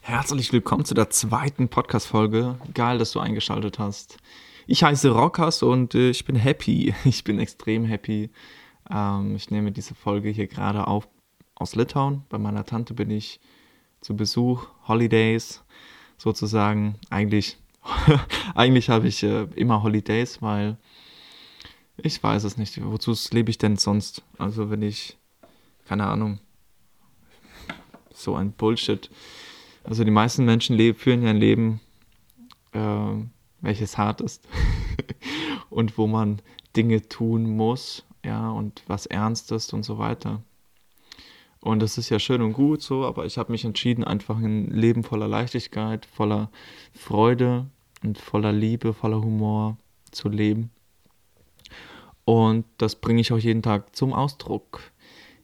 Herzlich willkommen zu der zweiten Podcast-Folge. Geil, dass du eingeschaltet hast. Ich heiße Rockers und äh, ich bin happy. Ich bin extrem happy. Ähm, ich nehme diese Folge hier gerade auf aus Litauen. Bei meiner Tante bin ich zu Besuch, Holidays sozusagen. Eigentlich, eigentlich habe ich äh, immer Holidays, weil ich weiß es nicht. Wozu lebe ich denn sonst? Also wenn ich, keine Ahnung, so ein Bullshit. Also die meisten Menschen führen ja ein Leben, äh, welches hart ist und wo man Dinge tun muss, ja, und was ernst ist und so weiter. Und das ist ja schön und gut so, aber ich habe mich entschieden, einfach ein Leben voller Leichtigkeit, voller Freude und voller Liebe, voller Humor zu leben. Und das bringe ich auch jeden Tag zum Ausdruck.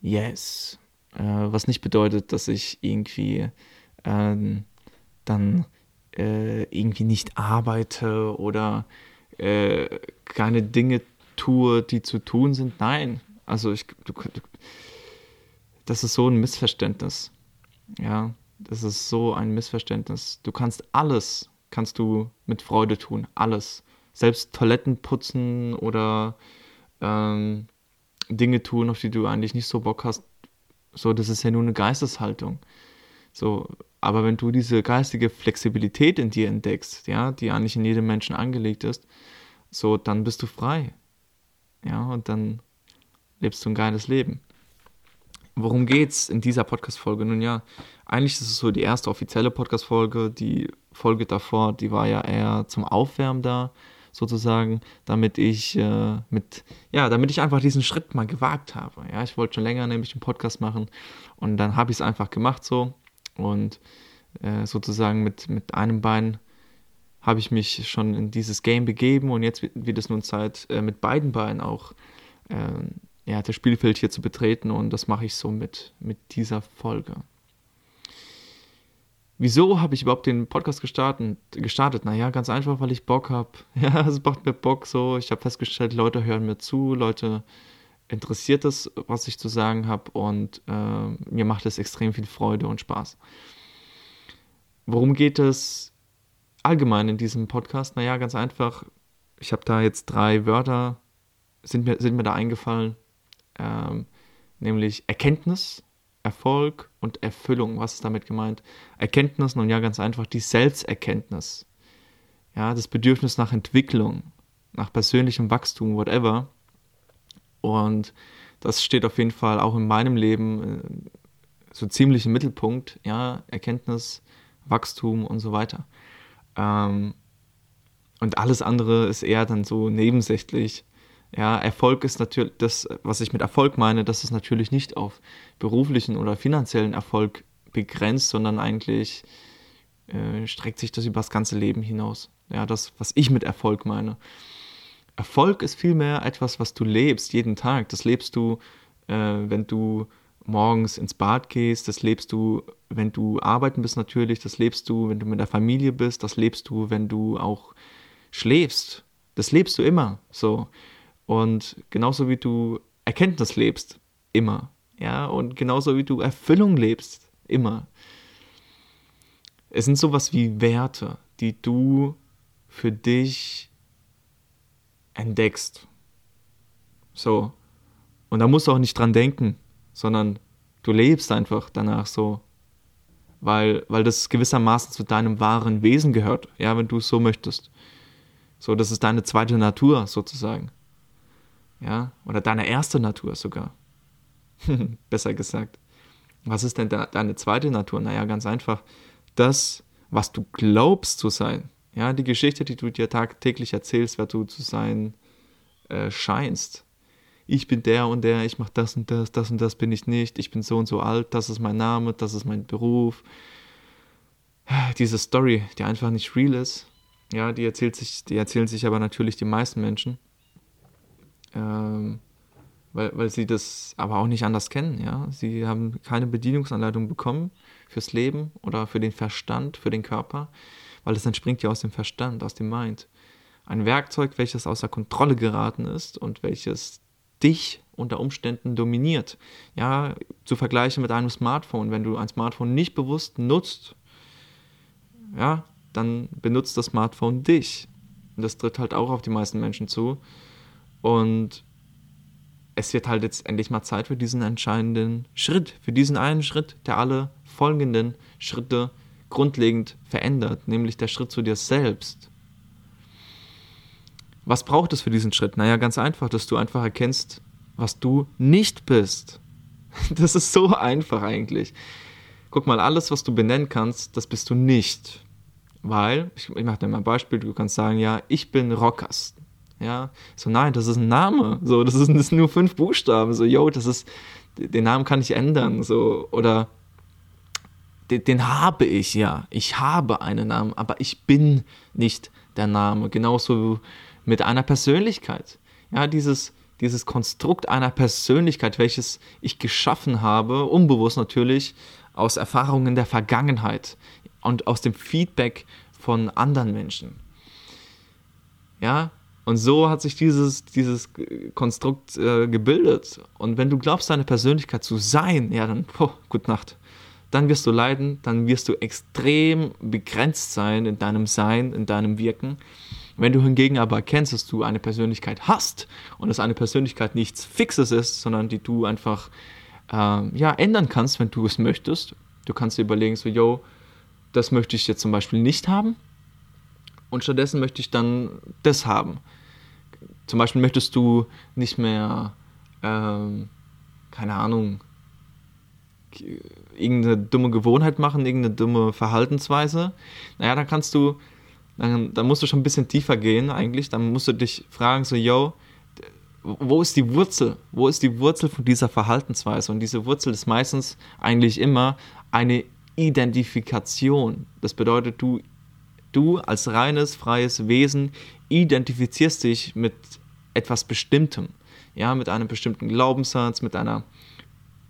Yes. Äh, was nicht bedeutet, dass ich irgendwie ähm, dann äh, irgendwie nicht arbeite oder äh, keine Dinge tue, die zu tun sind. Nein. Also ich, du, du, das ist so ein Missverständnis. Ja, das ist so ein Missverständnis. Du kannst alles, kannst du mit Freude tun. Alles. Selbst Toiletten putzen oder ähm, Dinge tun, auf die du eigentlich nicht so Bock hast. So, das ist ja nur eine Geisteshaltung. So, aber wenn du diese geistige Flexibilität in dir entdeckst, ja, die eigentlich in jedem Menschen angelegt ist, so, dann bist du frei. Ja, und dann lebst du ein geiles Leben. Worum geht's in dieser Podcast-Folge? Nun ja, eigentlich ist es so die erste offizielle Podcast-Folge. Die Folge davor, die war ja eher zum Aufwärmen da sozusagen, damit ich äh, mit, ja, damit ich einfach diesen Schritt mal gewagt habe. Ja, ich wollte schon länger nämlich einen Podcast machen und dann habe ich es einfach gemacht so und äh, sozusagen mit, mit einem Bein habe ich mich schon in dieses Game begeben und jetzt wird es nun Zeit, äh, mit beiden Beinen auch äh, ja, das Spielfeld hier zu betreten und das mache ich so mit, mit dieser Folge. Wieso habe ich überhaupt den Podcast gestartet? gestartet? Naja, ganz einfach, weil ich Bock habe. Ja, es macht mir Bock so. Ich habe festgestellt, Leute hören mir zu, Leute interessiert es, was ich zu sagen habe und äh, mir macht es extrem viel Freude und Spaß. Worum geht es allgemein in diesem Podcast? Naja, ganz einfach. Ich habe da jetzt drei Wörter, sind mir, sind mir da eingefallen, ähm, nämlich Erkenntnis, Erfolg und Erfüllung. Was ist damit gemeint? Erkenntnis, nun ja, ganz einfach die Selbsterkenntnis. Ja, das Bedürfnis nach Entwicklung, nach persönlichem Wachstum, whatever. Und das steht auf jeden Fall auch in meinem Leben äh, so ziemlich im Mittelpunkt. Ja, Erkenntnis, Wachstum und so weiter. Ähm, und alles andere ist eher dann so nebensächlich. Ja, Erfolg ist natürlich das, was ich mit Erfolg meine, das ist natürlich nicht auf beruflichen oder finanziellen Erfolg begrenzt, sondern eigentlich äh, streckt sich das über das ganze Leben hinaus. Ja, das, was ich mit Erfolg meine. Erfolg ist vielmehr etwas, was du lebst jeden Tag. Das lebst du, äh, wenn du morgens ins Bad gehst, das lebst du, wenn du arbeiten bist natürlich, das lebst du, wenn du mit der Familie bist, das lebst du, wenn du auch schläfst. Das lebst du immer so. Und genauso wie du Erkenntnis lebst, immer. Ja, und genauso wie du Erfüllung lebst, immer. Es sind sowas wie Werte, die du für dich entdeckst. So. Und da musst du auch nicht dran denken, sondern du lebst einfach danach so. Weil, weil das gewissermaßen zu deinem wahren Wesen gehört, ja, wenn du es so möchtest. So, das ist deine zweite Natur sozusagen ja, oder deine erste Natur sogar. Besser gesagt. Was ist denn de deine zweite Natur? Naja, ganz einfach. Das, was du glaubst zu sein. Ja, die Geschichte, die du dir tagtäglich erzählst, wer du zu sein äh, scheinst. Ich bin der und der, ich mache das und das, das und das bin ich nicht, ich bin so und so alt, das ist mein Name, das ist mein Beruf. Diese Story, die einfach nicht real ist, ja, die erzählt sich, die erzählen sich aber natürlich die meisten Menschen ähm, weil, weil sie das aber auch nicht anders kennen, ja. Sie haben keine Bedienungsanleitung bekommen fürs Leben oder für den Verstand, für den Körper, weil das entspringt ja aus dem Verstand, aus dem Mind. Ein Werkzeug, welches außer Kontrolle geraten ist und welches dich unter Umständen dominiert. Ja, zu vergleichen mit einem Smartphone. Wenn du ein Smartphone nicht bewusst nutzt, ja, dann benutzt das Smartphone dich. Und das tritt halt auch auf die meisten Menschen zu. Und es wird halt jetzt endlich mal Zeit für diesen entscheidenden Schritt, für diesen einen Schritt, der alle folgenden Schritte grundlegend verändert, nämlich der Schritt zu dir selbst. Was braucht es für diesen Schritt? Naja, ganz einfach, dass du einfach erkennst, was du nicht bist. Das ist so einfach eigentlich. Guck mal, alles, was du benennen kannst, das bist du nicht. Weil, ich, ich mache dir mal ein Beispiel, du kannst sagen, ja, ich bin Rockers. Ja, so nein, das ist ein Name. So, das, ist, das sind nur fünf Buchstaben. So, yo, das ist, den Namen kann ich ändern. So, oder den, den habe ich, ja. Ich habe einen Namen, aber ich bin nicht der Name. Genauso mit einer Persönlichkeit. Ja, dieses, dieses Konstrukt einer Persönlichkeit, welches ich geschaffen habe, unbewusst natürlich, aus Erfahrungen der Vergangenheit und aus dem Feedback von anderen Menschen. Ja, und so hat sich dieses, dieses Konstrukt äh, gebildet. Und wenn du glaubst, deine Persönlichkeit zu sein, ja, dann, oh, gute Nacht. Dann wirst du leiden, dann wirst du extrem begrenzt sein in deinem Sein, in deinem Wirken. Wenn du hingegen aber erkennst, dass du eine Persönlichkeit hast und dass eine Persönlichkeit nichts Fixes ist, sondern die du einfach äh, ja, ändern kannst, wenn du es möchtest. Du kannst dir überlegen, so, yo, das möchte ich jetzt zum Beispiel nicht haben und stattdessen möchte ich dann das haben. Zum Beispiel möchtest du nicht mehr, ähm, keine Ahnung, irgendeine dumme Gewohnheit machen, irgendeine dumme Verhaltensweise. Naja, dann kannst du dann, dann musst du schon ein bisschen tiefer gehen eigentlich. Dann musst du dich fragen, so, yo, wo ist die Wurzel? Wo ist die Wurzel von dieser Verhaltensweise? Und diese Wurzel ist meistens eigentlich immer eine Identifikation. Das bedeutet, du, du als reines, freies Wesen identifizierst dich mit etwas Bestimmtem. Ja, mit einem bestimmten Glaubenssatz, mit einer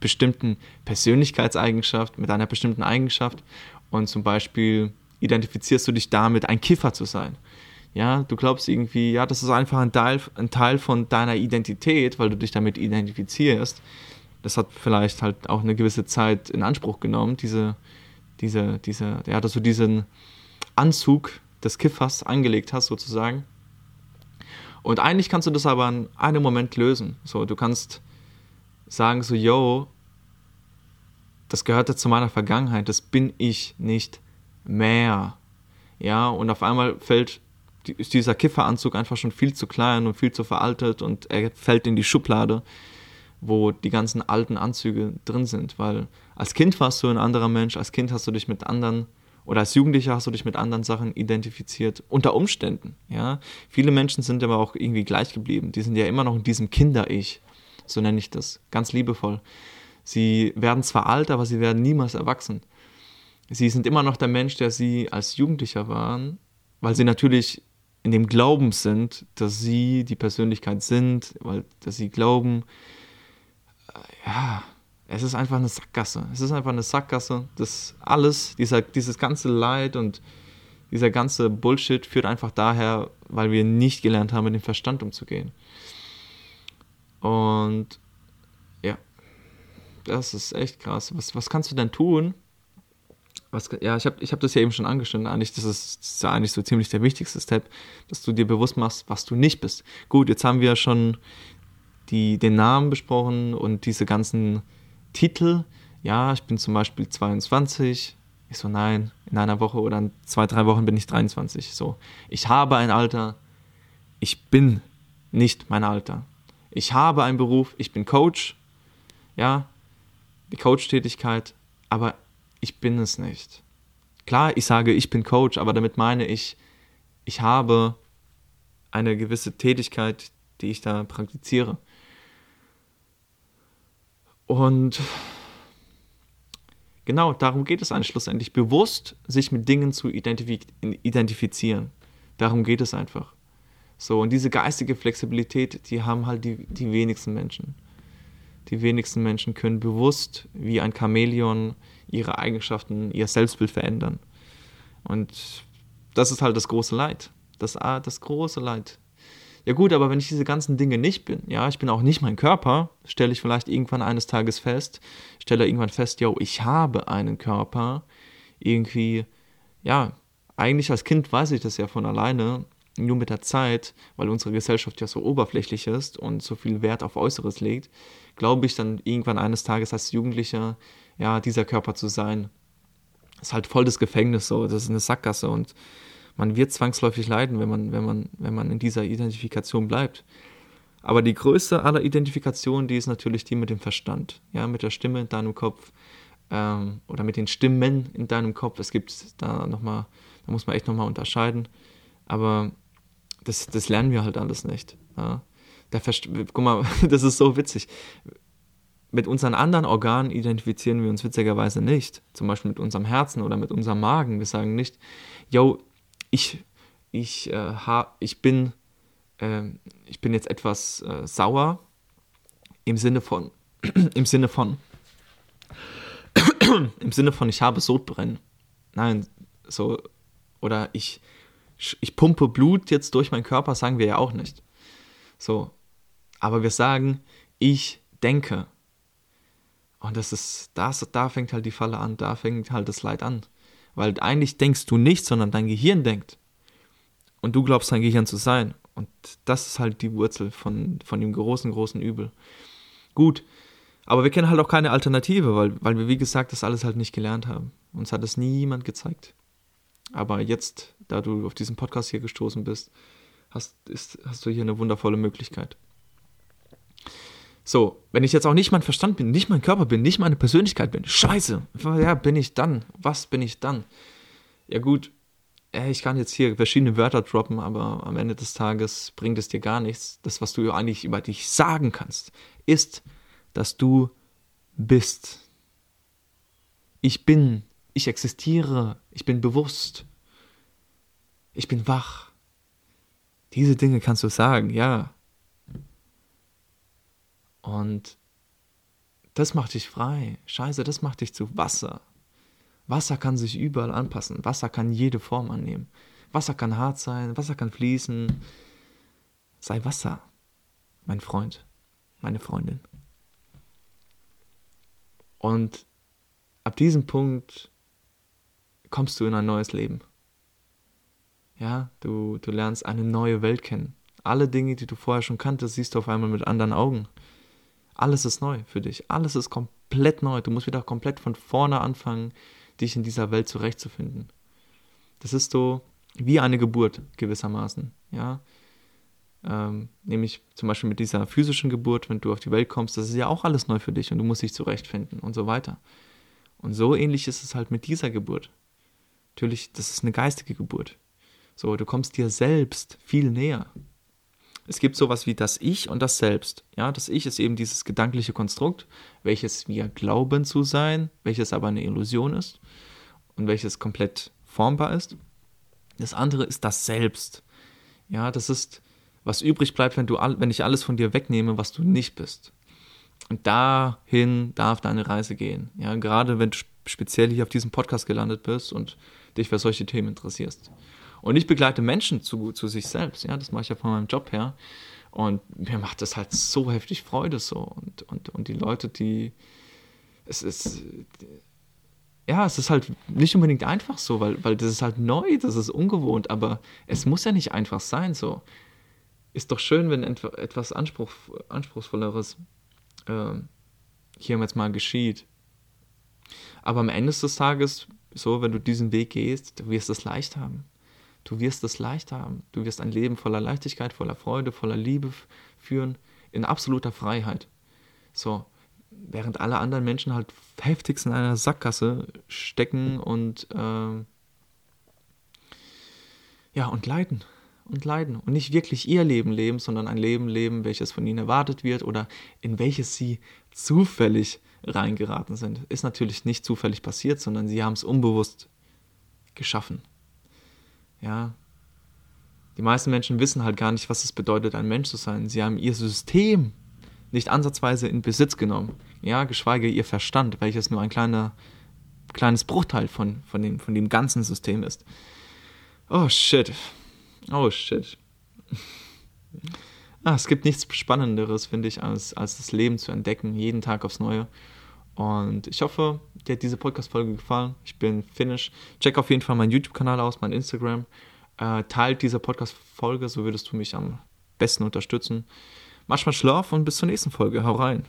bestimmten Persönlichkeitseigenschaft, mit einer bestimmten Eigenschaft. Und zum Beispiel identifizierst du dich damit, ein Kiffer zu sein. Ja, du glaubst irgendwie, ja, das ist einfach ein Teil, ein Teil von deiner Identität, weil du dich damit identifizierst. Das hat vielleicht halt auch eine gewisse Zeit in Anspruch genommen, diese, diese, diese, ja, dass du diesen Anzug des Kiffers angelegt hast, sozusagen. Und eigentlich kannst du das aber in einem Moment lösen. So, du kannst sagen so, yo, das gehörte zu meiner Vergangenheit, das bin ich nicht mehr. Ja, und auf einmal fällt ist dieser Kifferanzug einfach schon viel zu klein und viel zu veraltet und er fällt in die Schublade, wo die ganzen alten Anzüge drin sind. Weil als Kind warst du ein anderer Mensch, als Kind hast du dich mit anderen oder als Jugendlicher hast du dich mit anderen Sachen identifiziert, unter Umständen. Ja? Viele Menschen sind aber auch irgendwie gleich geblieben. Die sind ja immer noch in diesem Kinder-Ich, so nenne ich das, ganz liebevoll. Sie werden zwar alt, aber sie werden niemals erwachsen sie sind immer noch der Mensch, der sie als Jugendlicher waren, weil sie natürlich in dem Glauben sind, dass sie die Persönlichkeit sind, weil dass sie glauben, äh, ja, es ist einfach eine Sackgasse. Es ist einfach eine Sackgasse. Das alles, dieser, dieses ganze Leid und dieser ganze Bullshit führt einfach daher, weil wir nicht gelernt haben, mit dem Verstand umzugehen. Und ja, das ist echt krass. Was, was kannst du denn tun, was, ja, ich habe ich hab das ja eben schon angeschnitten. Eigentlich, das ist, das ist ja eigentlich so ziemlich der wichtigste Step, dass du dir bewusst machst, was du nicht bist. Gut, jetzt haben wir schon die, den Namen besprochen und diese ganzen Titel. Ja, ich bin zum Beispiel 22. Ich so, nein, in einer Woche oder in zwei, drei Wochen bin ich 23. So, ich habe ein Alter. Ich bin nicht mein Alter. Ich habe einen Beruf. Ich bin Coach. Ja, die Coach-Tätigkeit. Aber ich bin es nicht. Klar, ich sage, ich bin Coach, aber damit meine ich, ich habe eine gewisse Tätigkeit, die ich da praktiziere. Und genau darum geht es eigentlich schlussendlich, bewusst sich mit Dingen zu identifizieren. Darum geht es einfach. So, und diese geistige Flexibilität, die haben halt die, die wenigsten Menschen. Die wenigsten Menschen können bewusst wie ein Chamäleon ihre Eigenschaften, ihr Selbstbild verändern. Und das ist halt das große Leid. Das, das große Leid. Ja gut, aber wenn ich diese ganzen Dinge nicht bin, ja, ich bin auch nicht mein Körper, stelle ich vielleicht irgendwann eines Tages fest, stelle irgendwann fest, yo, ich habe einen Körper, irgendwie, ja, eigentlich als Kind weiß ich das ja von alleine, nur mit der Zeit, weil unsere Gesellschaft ja so oberflächlich ist und so viel Wert auf Äußeres legt, glaube ich dann irgendwann eines Tages als Jugendlicher, ja, dieser Körper zu sein. Ist halt voll das Gefängnis so, das ist eine Sackgasse und man wird zwangsläufig leiden, wenn man, wenn man, wenn man in dieser Identifikation bleibt. Aber die größte aller Identifikationen, die ist natürlich die mit dem Verstand, ja, mit der Stimme in deinem Kopf ähm, oder mit den Stimmen in deinem Kopf. Es gibt da nochmal, da muss man echt nochmal unterscheiden. Aber das, das lernen wir halt alles nicht. Ja. Der Verst Guck mal, das ist so witzig. Mit unseren anderen Organen identifizieren wir uns witzigerweise nicht. Zum Beispiel mit unserem Herzen oder mit unserem Magen. Wir sagen nicht, yo, ich, ich, äh, ha, ich, bin, äh, ich bin jetzt etwas äh, sauer im Sinne von, im Sinne von, im Sinne von, ich habe Sodbrennen. Nein, so, oder ich, ich pumpe Blut jetzt durch meinen Körper, sagen wir ja auch nicht. So, aber wir sagen, ich denke. Und das ist, das, da fängt halt die Falle an, da fängt halt das Leid an. Weil eigentlich denkst du nicht, sondern dein Gehirn denkt. Und du glaubst, dein Gehirn zu sein. Und das ist halt die Wurzel von, von dem großen, großen Übel. Gut, aber wir kennen halt auch keine Alternative, weil, weil wir, wie gesagt, das alles halt nicht gelernt haben. Uns hat es niemand gezeigt. Aber jetzt, da du auf diesen Podcast hier gestoßen bist, hast, ist, hast du hier eine wundervolle Möglichkeit. So, wenn ich jetzt auch nicht mein Verstand bin, nicht mein Körper bin, nicht meine Persönlichkeit bin, scheiße, ja, bin ich dann? Was bin ich dann? Ja gut, ich kann jetzt hier verschiedene Wörter droppen, aber am Ende des Tages bringt es dir gar nichts. Das, was du eigentlich über dich sagen kannst, ist, dass du bist. Ich bin, ich existiere, ich bin bewusst, ich bin wach. Diese Dinge kannst du sagen, ja. Und das macht dich frei. Scheiße, das macht dich zu Wasser. Wasser kann sich überall anpassen. Wasser kann jede Form annehmen. Wasser kann hart sein, Wasser kann fließen. Sei Wasser, mein Freund, meine Freundin. Und ab diesem Punkt kommst du in ein neues Leben. Ja, du, du lernst eine neue Welt kennen. Alle Dinge, die du vorher schon kanntest, siehst du auf einmal mit anderen Augen. Alles ist neu für dich. Alles ist komplett neu. Du musst wieder komplett von vorne anfangen, dich in dieser Welt zurechtzufinden. Das ist so wie eine Geburt gewissermaßen. Ja, ähm, nämlich zum Beispiel mit dieser physischen Geburt, wenn du auf die Welt kommst, das ist ja auch alles neu für dich und du musst dich zurechtfinden und so weiter. Und so ähnlich ist es halt mit dieser Geburt. Natürlich, das ist eine geistige Geburt. So, du kommst dir selbst viel näher. Es gibt sowas wie das Ich und das Selbst. Ja, das Ich ist eben dieses gedankliche Konstrukt, welches wir glauben zu sein, welches aber eine Illusion ist und welches komplett formbar ist. Das andere ist das Selbst. Ja, das ist, was übrig bleibt, wenn, du, wenn ich alles von dir wegnehme, was du nicht bist. Und dahin darf deine Reise gehen. Ja, gerade wenn du speziell hier auf diesem Podcast gelandet bist und dich für solche Themen interessierst. Und ich begleite Menschen zu, zu sich selbst. Ja, das mache ich ja von meinem Job her. Und mir macht das halt so heftig Freude so. Und, und, und die Leute, die. Es ist. Ja, es ist halt nicht unbedingt einfach so, weil, weil das ist halt neu, das ist ungewohnt, aber es muss ja nicht einfach sein so. Ist doch schön, wenn etwas Anspruch, Anspruchsvolleres äh, hier jetzt mal geschieht. Aber am Ende des Tages, so, wenn du diesen Weg gehst, du wirst es leicht haben. Du wirst es leicht haben. Du wirst ein Leben voller Leichtigkeit, voller Freude, voller Liebe führen, in absoluter Freiheit. So, während alle anderen Menschen halt heftigst in einer Sackgasse stecken und äh, ja, und leiden. Und leiden. Und nicht wirklich ihr Leben leben, sondern ein Leben leben, welches von ihnen erwartet wird oder in welches sie zufällig reingeraten sind. Ist natürlich nicht zufällig passiert, sondern sie haben es unbewusst geschaffen. Ja. Die meisten Menschen wissen halt gar nicht, was es bedeutet, ein Mensch zu sein. Sie haben ihr System nicht ansatzweise in Besitz genommen. Ja, geschweige ihr Verstand, welches nur ein kleiner, kleines Bruchteil von, von, dem, von dem ganzen System ist. Oh shit. Oh shit. Ah, es gibt nichts Spannenderes, finde ich, als, als das Leben zu entdecken, jeden Tag aufs Neue. Und ich hoffe, dir hat diese Podcast-Folge gefallen. Ich bin Finnish. Check auf jeden Fall meinen YouTube-Kanal aus, mein Instagram. Äh, teilt diese Podcast-Folge, so würdest du mich am besten unterstützen. Mach mal Schlaf und bis zur nächsten Folge. Hau rein.